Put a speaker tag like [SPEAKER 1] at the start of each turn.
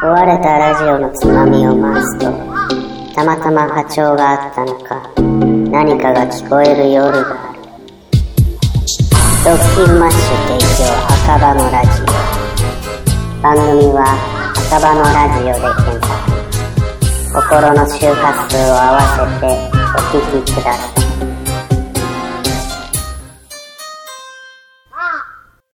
[SPEAKER 1] 壊れたラジオのつまみを回すとたまたま波長があったのか何かが聞こえる夜がある。ドッキンマッシュ提供赤羽のラジオ。番組は赤羽のラジオで検索。心の周波数を合わせてお聴きください。